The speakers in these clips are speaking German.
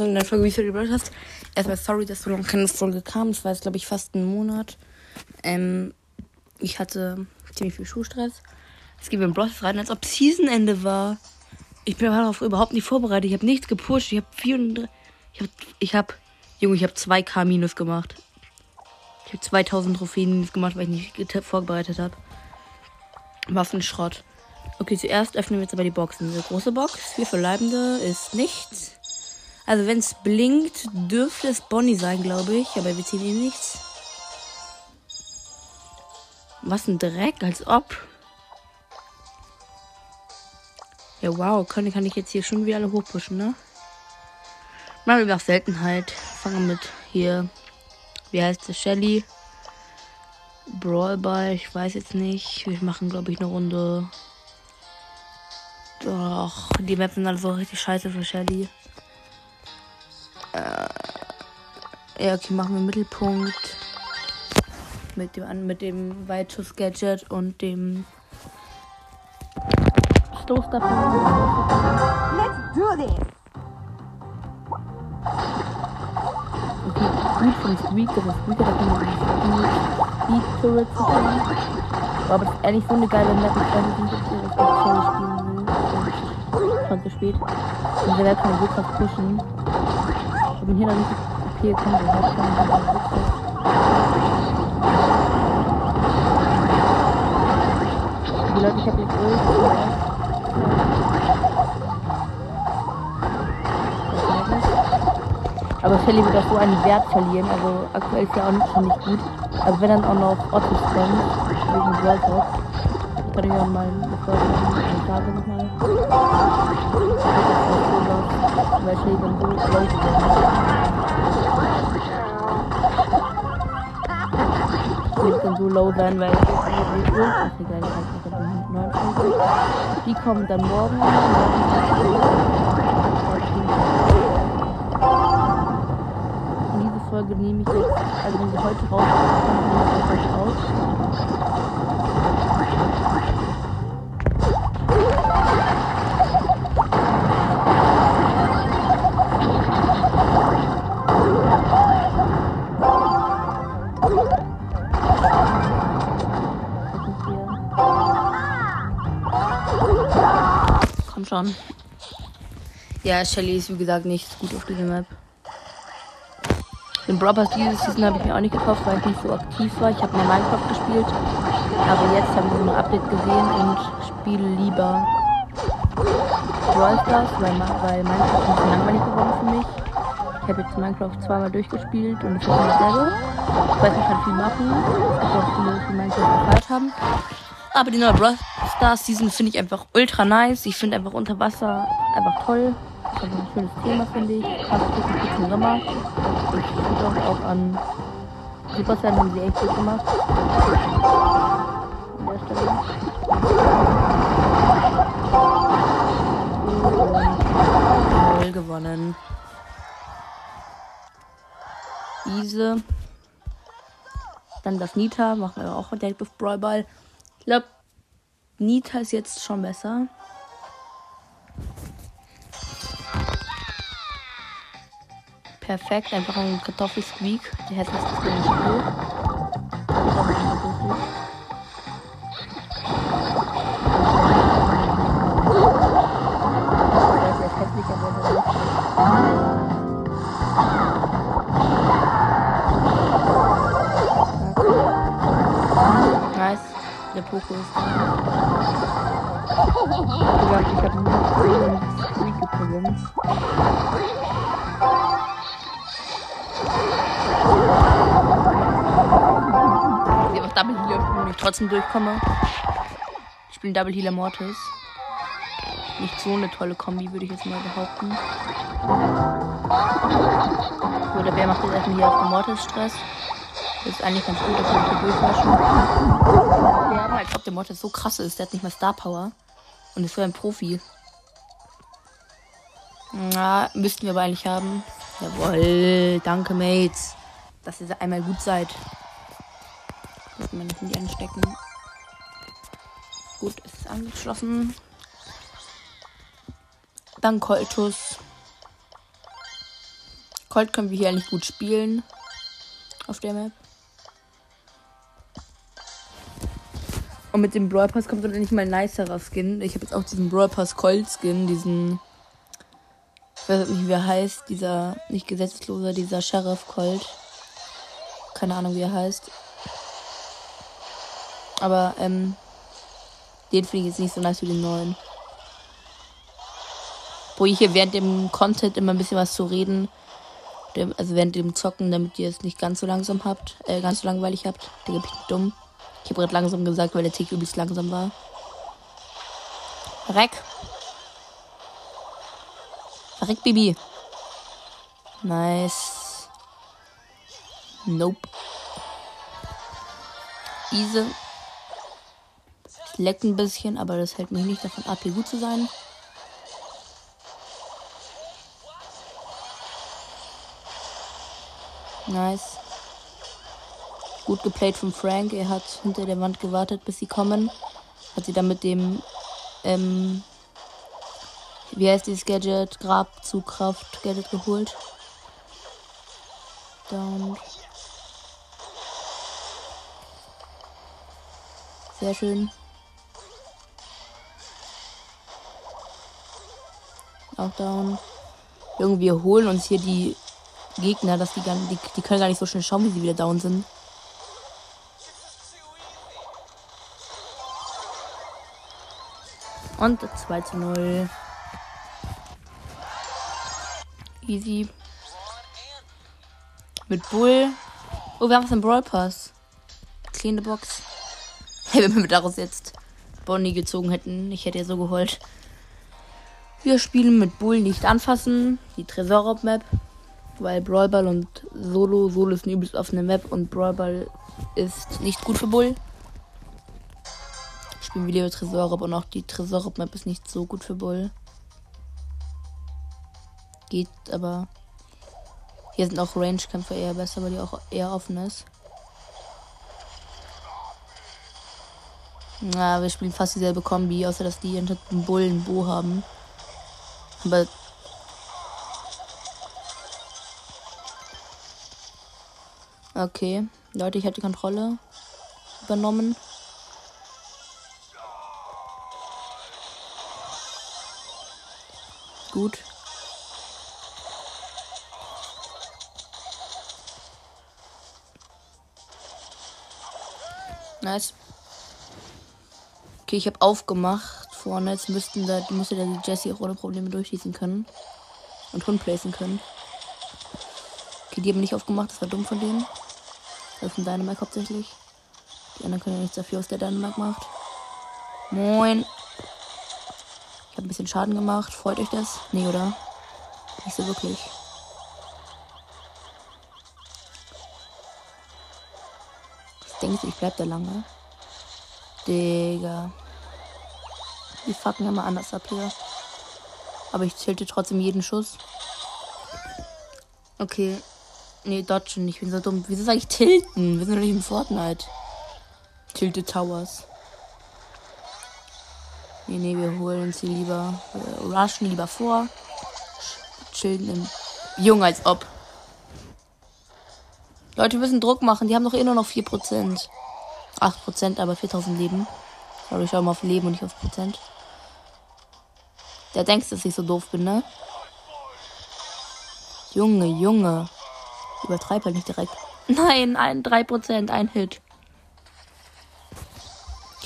zu einer Folge wie du Brawl hast. Erstmal sorry, dass so lange keine Folge kam. Es war jetzt, glaube ich, fast ein Monat. Ähm, ich hatte ziemlich viel Schulstress. Es geht in Brawl rein, als ob Seasonende war. Ich bin darauf überhaupt nicht vorbereitet. Ich habe nichts gepusht. Ich habe 400. Ich habe. Ich habe. Junge, ich habe 2k minus gemacht. Ich habe 2000 Trophäen minus gemacht, weil ich nicht vorbereitet habe. Waffenschrott. Okay, zuerst öffnen wir jetzt aber die Boxen. Diese große Box, vier Verbleibende, ist nichts. Also wenn es blinkt, dürfte es Bonnie sein, glaube ich. Aber wir ziehen eh nichts. Was ein Dreck, als ob. Ja, wow, kann, kann ich jetzt hier schon wieder alle hochpushen, ne? Machen wir nach Seltenheit. Fangen wir mit hier. Wie heißt es? Shelly. Brawlball, ich weiß jetzt nicht. Wir machen, glaube ich, eine Runde. Doch, die Maps sind alle so richtig scheiße für Shelly. Ja, okay, machen wir Mittelpunkt. Mit dem, mit dem Weitschuss-Gadget und dem Stoßdapper. Let's do this! Okay, gut von Squeaker, das Squeaker, da kann man die Turrets machen. Aber das ist ehrlich so eine geile Map, ich weiß nicht, ob ich das Shelly spielen will. Schon zu spät. Und der kann so krass pushen. Ich bin hier noch nicht okay, komm, wir schon Die Leute, ich hab jetzt Öl. Aber Shelly wird auch so einen Wert verlieren. Also aktuell ist ja auch nicht, nicht gut. Also wenn dann auch noch Otto kommt, wegen World Talk, kann ich auch mal Tage nochmal. Weil Shelly dann so Leute wird dann so low sein, weil ich so ach egal, ich habe 59. Die kommen dann morgen. Und diese Folge nehme ich jetzt, also wenn sie heute rauskommt, nehme ich heute aus. Komm schon. Ja, Shelly ist wie gesagt nicht gut auf dieser Map. Den Brawl dieses Season habe ich mir auch nicht gekauft, weil ich nicht so aktiv war. Ich habe mal Minecraft gespielt. Aber jetzt habe ich so ein Update gesehen und spiele lieber Brawl Stars, weil, weil Minecraft ein bisschen langweilig geworden für mich. Ich habe jetzt Minecraft zweimal durchgespielt und es ist dasselbe. Ich weiß, man kann viel machen. Es gibt auch viele, die Minecraft gefeiert haben. Aber die neue Brawl Stars Season finde ich einfach ultra nice. Ich finde einfach unter Wasser einfach toll. Das ist ein schönes Thema, finde ich. Passt wirklich gut zum Sommer. Ich finde auch, auch an Supercell haben sie echt gut gemacht. An der Stelle. Und null gewonnen. Diese. Dann das Nita. Machen wir auch direkt auf Brawlball. Ich glaube, Nita ist jetzt schon besser. Perfekt, einfach ein Kartoffelsqueak. Der hässlichste Skin im Spiel. Der ist jetzt hässlich, aber der Poko ist da. Ich habe nur einen Streak übrigens. Ich habe Double Healer, wenn ich trotzdem durchkomme. Ich spiele Double Healer Mortis. Nicht so eine tolle Kombi, würde ich jetzt mal behaupten. So, der Bär macht jetzt erstmal hier auf den Mortis Stress. Das ist eigentlich ganz gut, dass wir hier durchwaschen. Wir haben als ob der Mortis so krass ist. Der hat nicht mal Star Power. Und ist so ein Profi. Na, müssten wir aber eigentlich haben. Jawohl, danke, Mates. Dass ihr einmal gut seid. Müssen wir nicht in die anstecken. Gut, ist angeschlossen. Dann Koltus. Colt können wir hier eigentlich gut spielen. Auf der Map. Und mit dem Brawl Pass kommt dann endlich mal ein nicerer Skin. Ich habe jetzt auch diesen Brawl Pass Colt Skin, diesen. Ich weiß nicht, wie er heißt. Dieser, nicht gesetzloser, dieser Sheriff Colt. Keine Ahnung, wie er heißt. Aber, ähm. Den finde ich jetzt nicht so nice wie den neuen. Wo ich hier während dem Content immer ein bisschen was zu reden. Also während dem Zocken, damit ihr es nicht ganz so langsam habt. Äh, ganz so langweilig habt. Digga, bin ich dumm. Ich habe gerade langsam gesagt, weil der Tick übelst langsam war. Reck. Reck, Baby. Nice. Nope. Easy. Leckt ein bisschen, aber das hält mich nicht davon ab, hier gut zu sein. Nice. Gut geplayt von Frank. Er hat hinter der Wand gewartet, bis sie kommen. Hat sie dann mit dem, ähm, wie heißt dieses Gadget? Grabzugkraft Gadget geholt. Down. Sehr schön. Auch down. Irgendwie holen uns hier die Gegner, dass die, die, die können gar nicht so schnell schauen, wie sie wieder down sind. Und 2 zu 0. Easy. Mit Bull. Oh, wir haben was im Brawl Pass. Kleine Box. Hey, wenn wir daraus jetzt Bonnie gezogen hätten, ich hätte ja so geholt. Wir spielen mit Bull nicht anfassen. Die Tresor-Map. Weil Brawlball und Solo. Solo ist eine übelst offene Map und Brawlball ist nicht gut für Bull spielen wir lieber Tresorraub und auch die Tresorraub-Map ist nicht so gut für Bull. Geht, aber hier sind auch Range-Kämpfer eher besser, weil die auch eher offen ist. Na, wir spielen fast dieselbe Kombi, außer dass die hinter dem Bullen Bo haben. Aber Okay, Leute, ich habe die Kontrolle übernommen. Gut. Nice. Okay, ich habe aufgemacht vorne. Jetzt müssten da, müsste da die Jessie auch ohne Probleme durchschießen können. Und Hund placen können. Okay, die haben nicht aufgemacht, das war dumm von denen. Das ist ein Dynamite hauptsächlich. Die anderen können ja nichts dafür, was der Dynamite macht. Moin bisschen Schaden gemacht. Freut euch das? Nee, oder? Nicht so wirklich. Was denkst ich bleib da lange? Digga. Die fucken immer anders ab hier. Aber ich tilte trotzdem jeden Schuss. Okay. Nee, dodgen. Ich bin so dumm. Wieso sag ich tilten? Wir sind doch nicht im Fortnite. Tilted Towers. Nee, nee, wir holen uns hier lieber. Wir rushen lieber vor. Chillen im. Jung als ob. Leute, wir müssen Druck machen. Die haben doch eh nur noch 4%. 8%, aber 4000 Leben. Sorry, ich schau mal auf Leben und nicht auf Prozent. Der denkst, dass ich so doof bin, ne? Junge, Junge. Übertreib halt nicht direkt. Nein, ein 3%, ein Hit.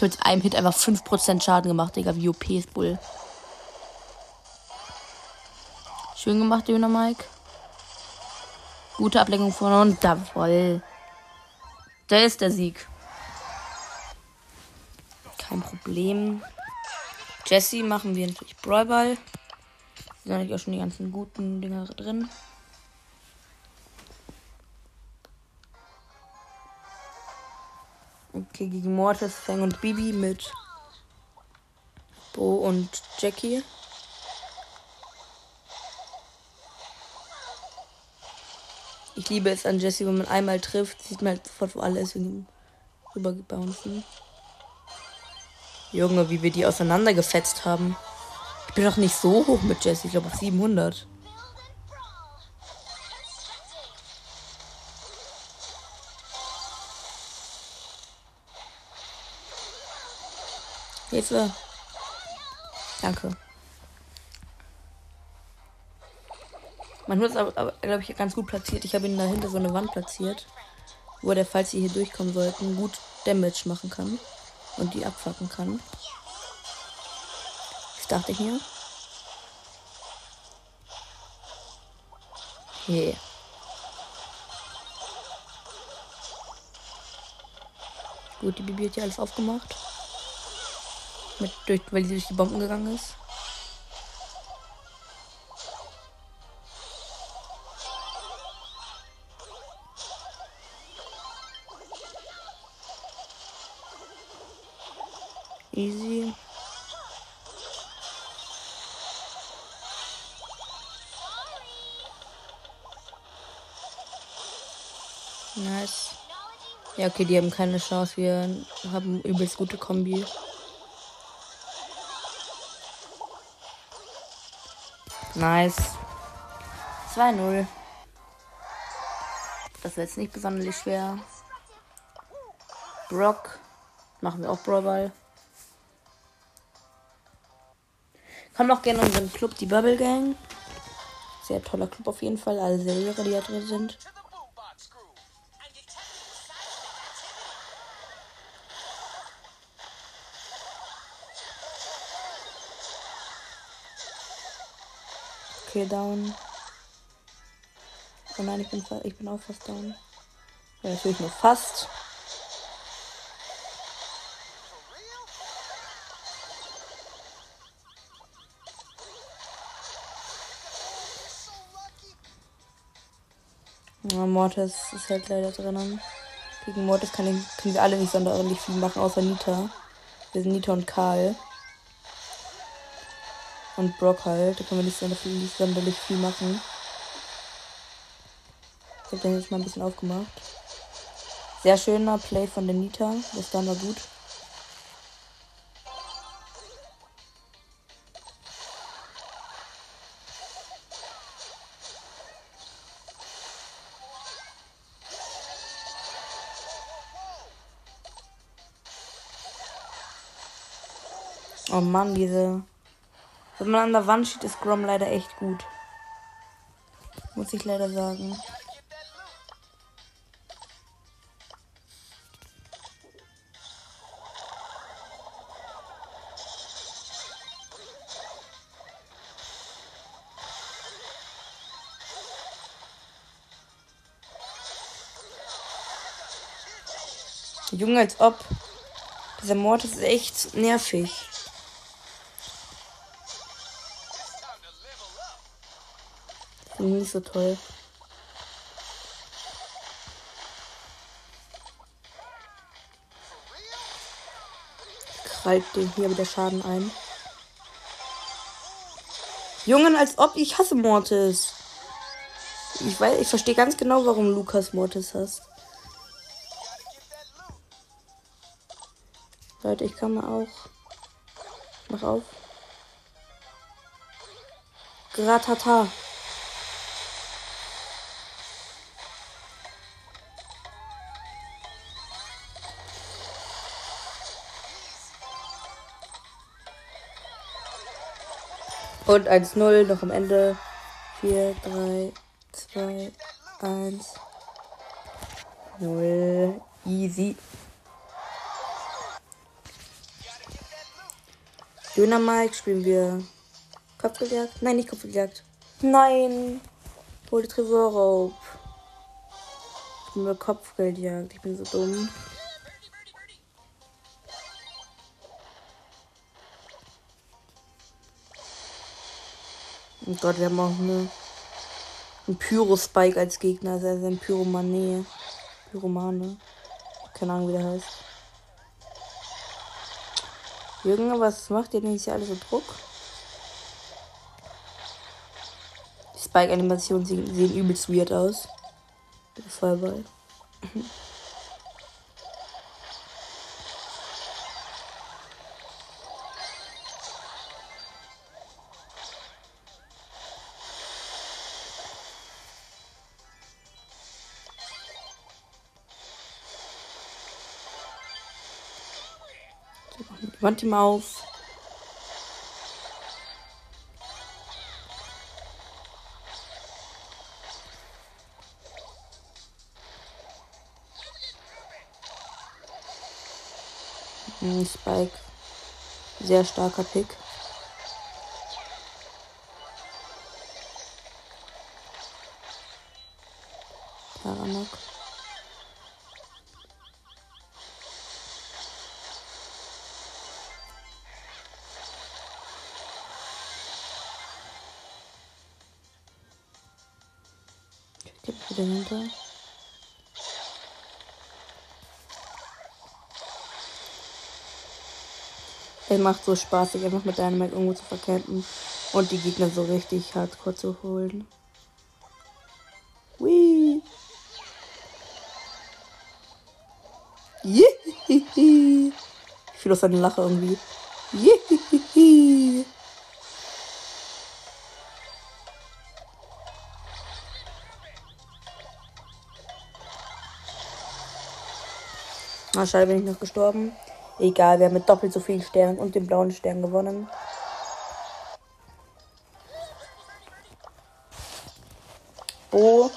Mit einem Hit einfach 5% Schaden gemacht, Digga. Wie OP ist Bull. Schön gemacht, Döner Mike. Gute Ablenkung von und jawoll. Da ist der Sieg. Kein Problem. Jesse machen wir natürlich Brawlball. Da sind auch schon die ganzen guten Dinger drin. Okay, gegen Mortis, Fang und Bibi mit Bo und Jackie. Ich liebe es an Jessie, wenn man einmal trifft, sieht man halt sofort, wo alle ist, wegen rübergebouncen. Junge, wie wir die auseinandergefetzt haben. Ich bin doch nicht so hoch mit Jessie, ich glaube auf 700. Hilfe. Danke. Mein Hund ist aber, aber glaube ich, ganz gut platziert. Ich habe ihn dahinter so eine Wand platziert, wo der, falls sie hier durchkommen sollten, gut Damage machen kann und die abfacken kann. Das dachte ich mir. Okay. Gut, die Bibi hat hier alles aufgemacht. Mit, durch, weil sie durch die Bomben gegangen ist. Easy. Nice. Ja, okay, die haben keine Chance. Wir haben übelst gute Kombi. Nice. 2-0. Das wird jetzt nicht besonders schwer. Brock. Machen wir auch Brawlball. Kommt auch gerne in unseren Club, die Bubble Gang. Sehr toller Club auf jeden Fall. Alle Seriere, die da drin sind. Okay, down. Oh nein, ich bin, ich bin auch fast down. Ja, natürlich nur fast. Ja, Mortis ist halt leider drinnen. Gegen Mortis kann ich, können wir alle nicht sonderlich viel machen, außer Nita. Wir sind Nita und Karl. Und Brock halt. Da können wir nicht sonderlich, viel machen. Ich habe den jetzt mal ein bisschen aufgemacht. Sehr schöner Play von der Nita. Das dann war gut. Oh Mann, diese. Wenn man an der Wand steht, ist Grom leider echt gut. Muss ich leider sagen. Junge, als ob. Dieser Mord ist echt nervig. Nicht so toll. Krallt den hier wieder Schaden ein. Jungen, als ob ich hasse Mortis. Ich weiß, ich verstehe ganz genau, warum Lukas Mortis hasst. Leute, ich kann mal auch. Mach auf. Gratata. Und 1-0 noch am Ende. 4, 3, 2, 1, 0. Easy. Döner Mike spielen wir Kopfgeljagd. Nein, nicht Kopfgeljagd. Nein. Hol Tresorraub. Spielen wir Kopfgeldjagd. Ich bin so dumm. Oh Gott, wir haben auch eine, einen Pyro-Spike als Gegner. Also ein Pyromane. Pyromane. Keine Ahnung, wie der heißt. Junge, was macht ihr denn hier alles so Druck? Die Spike-Animationen sehen, sehen übelst weird aus. Feuerball. Die Ihm auf. Hm, Spike. Sehr starker Pick. Es macht so Spaß, sich einfach mit Dynamite irgendwo zu verkämpfen und die Gegner so richtig hardcore zu holen. Whee! Yihihi. Ich fühle auch seine Lache irgendwie. Yihihi. Ah, schade, bin ich noch gestorben. Egal, wir haben mit doppelt so vielen Sternen und dem blauen Stern gewonnen. Bo.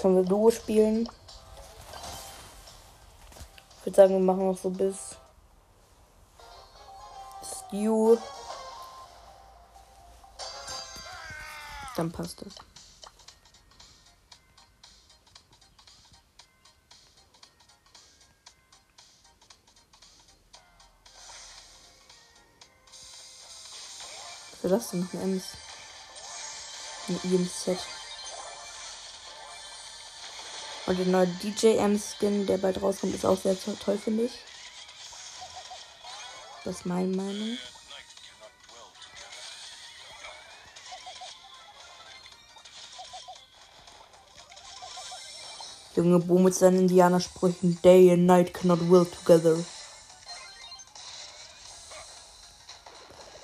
Können wir Duo spielen? Ich würde sagen, wir machen noch so bis Stew. Dann passt das. Was ist das denn? Ein Ems. Ein IMZ. Und der neue DJ-M-Skin, der bald rauskommt, ist auch sehr to- toll, finde ich. Das ist meine Meinung. Junge Bo mit seinen Indianersprüchen. Day and night cannot will together.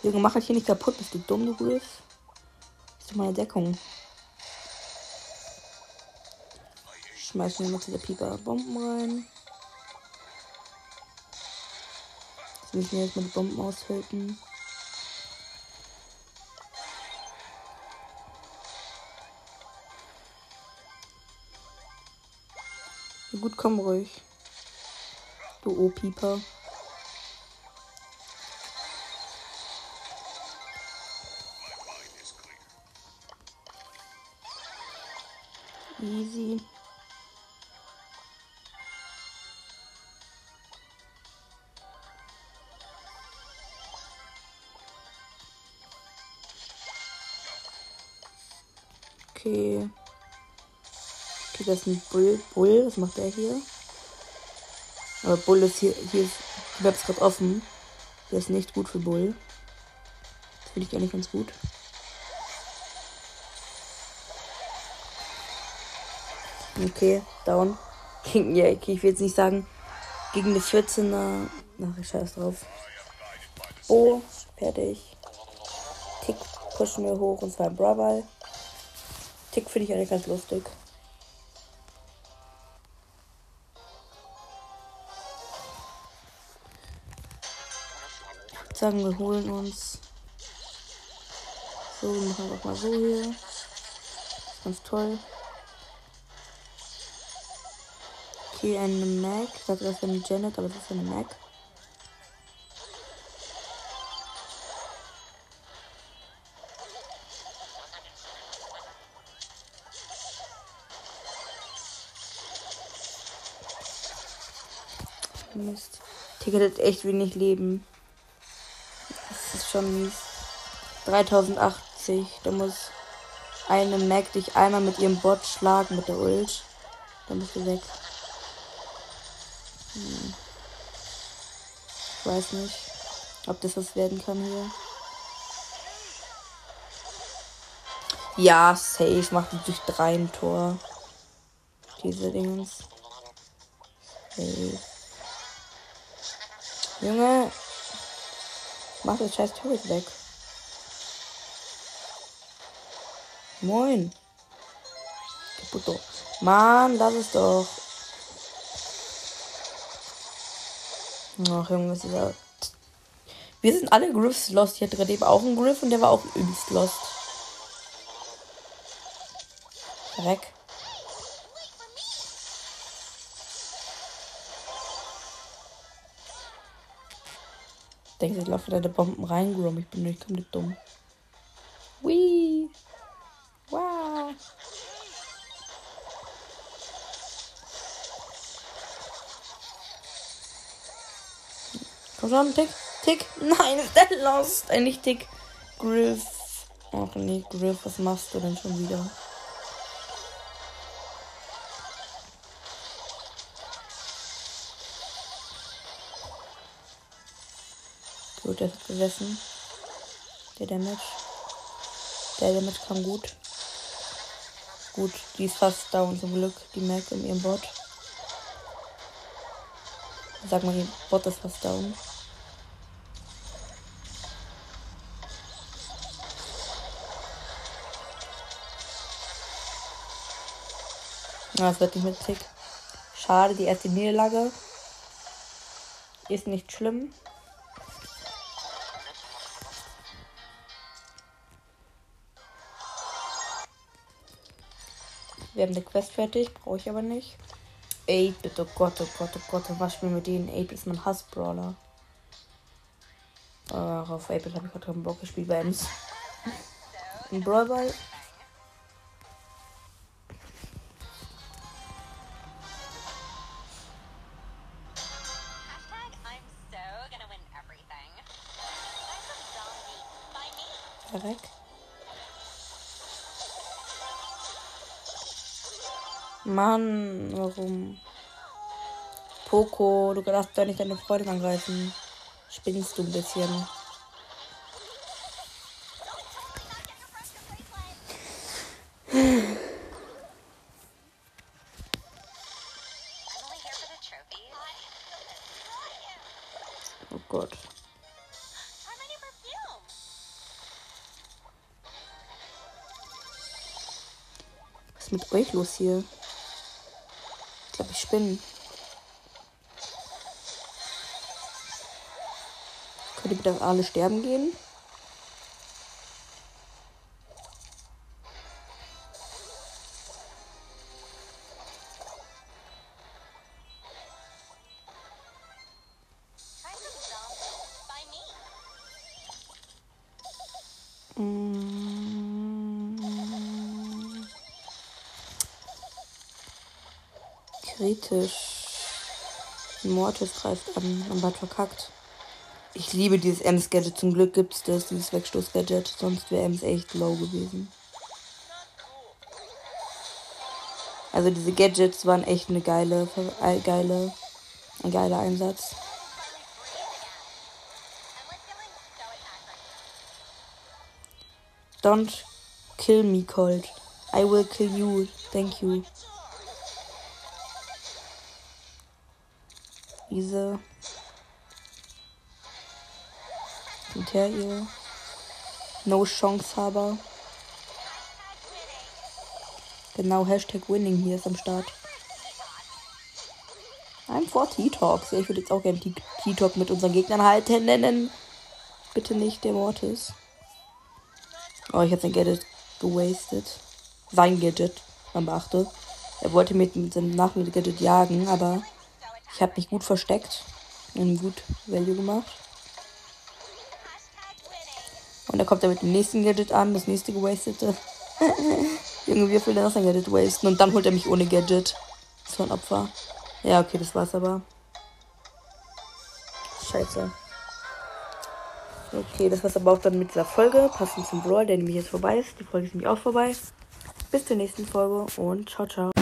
Junge, mach halt hier nicht kaputt. Bist du dumm, du Griff? Ist doch meine Deckung. Schmeißen wir mal zu der Pieper Bomben rein. Jetzt müssen wir jetzt mal die Bomben aushülten. Ja, gut, komm ruhig. Du O-Pieper. Easy. Okay. Okay, das ist ein Bull. Bull, was macht der hier? Aber Bull ist hier, hier ist, Map ist gerade offen. Der ist nicht gut für Bull. Das finde ich eigentlich ganz gut. Okay, down. Gegen, ja, ich will jetzt nicht sagen, gegen eine 14er. Ach, ich scheiß drauf. Oh, fertig. Tick pushen wir hoch und zwar im Brawl. Tick finde ich eigentlich ganz lustig. Ich sagen, wir holen uns. So, machen wir mal so hier. Ganz toll. Okay, eine Mac. Ich dachte, das wäre eine Janet, aber das ist eine Mac. Mist. Ticket hat echt wenig Leben. Das ist schon mies. 3080. Da muss eine Mac dich einmal mit ihrem Bot schlagen mit der Ult. Dann bist du weg. Ich weiß nicht, ob das was werden kann hier. Ja, safe macht die durch drei ein Tor. Diese Dingens. Safe. Junge. Mach das scheiß Turret weg. Moin. Kaputt. Mann, lass es doch. Ach, Junge, ist dieser. Wir sind alle Griffs lost. Ich hatte gerade eben auch einen Griff und der war auch übelst lost. Weg. Denkst du, ich laufe deine Bomben rein, Grom? Ich bin nicht komplett dumm. Komm schon, Tick, Tick. Nein, der lost. Äh, nicht Tick. Griff. Ach nee, Griff, was machst du denn schon wieder? Gut, der hat gesessen. Der Damage. Der Damage kam gut. Gut, die ist fast down zum Glück. Die Mac in ihrem Bot. Sag mal, die Bot ist fast down. Na, es wird nicht mit Tick. Schade, die erste Niederlage. Ist nicht schlimm. Wir haben eine Quest fertig, brauche ich aber nicht. 8-Bit, oh Gott, oh Gott, oh Gott, was spielen wir mit denen? 8-Bit ist mein Hassbrawler. Ach, auf 8-Bit habe ich gerade keinen Bock gespielt bei Ems. Ein Brawlball. Mann, warum? Poco, du darfst doch nicht deine Freundin angreifen. Spinnst du ein bisschen. Oh Gott. Was ist mit euch los hier? Glaube, ich spinne. Könnt ihr bitte alle sterben gehen? Kritisch. Mortis greift an, hat verkackt. Ich liebe dieses Ems-Gadget. Zum Glück gibt es das, dieses Wegstoß-Gadget. Sonst wäre Ems echt low gewesen. Also diese Gadgets waren echt eine geile, äh, geile, ein geiler Einsatz. Don't kill me, Cold. I will kill you. Thank you. Diese. Ihr. No Chance aber. Genau, Hashtag Winning hier ist am Start. I'm for T-Talks. Ich würde jetzt auch gerne T-Talk mit unseren Gegnern halten nennen. Bitte nicht der Mortis. Oh, ich habe sein Gadget gewastet. Sein Gadget, man beachte. Er wollte mit, mit seinem Nachmittag-Gadget jagen, aber ich habe mich gut versteckt und gut Value gemacht. Und da kommt er mit dem nächsten Gadget an, das nächste gewastete. Junge, wie viel er noch sein Gadget wasten? Und dann holt er mich ohne Gadget. So ein Opfer. Ja, okay, das war's aber. Scheiße. Okay, das war's aber auch dann mit dieser Folge. Passend zum Brawl, der nämlich jetzt vorbei ist. Die Folge ist nämlich auch vorbei. Bis zur nächsten Folge und ciao, ciao.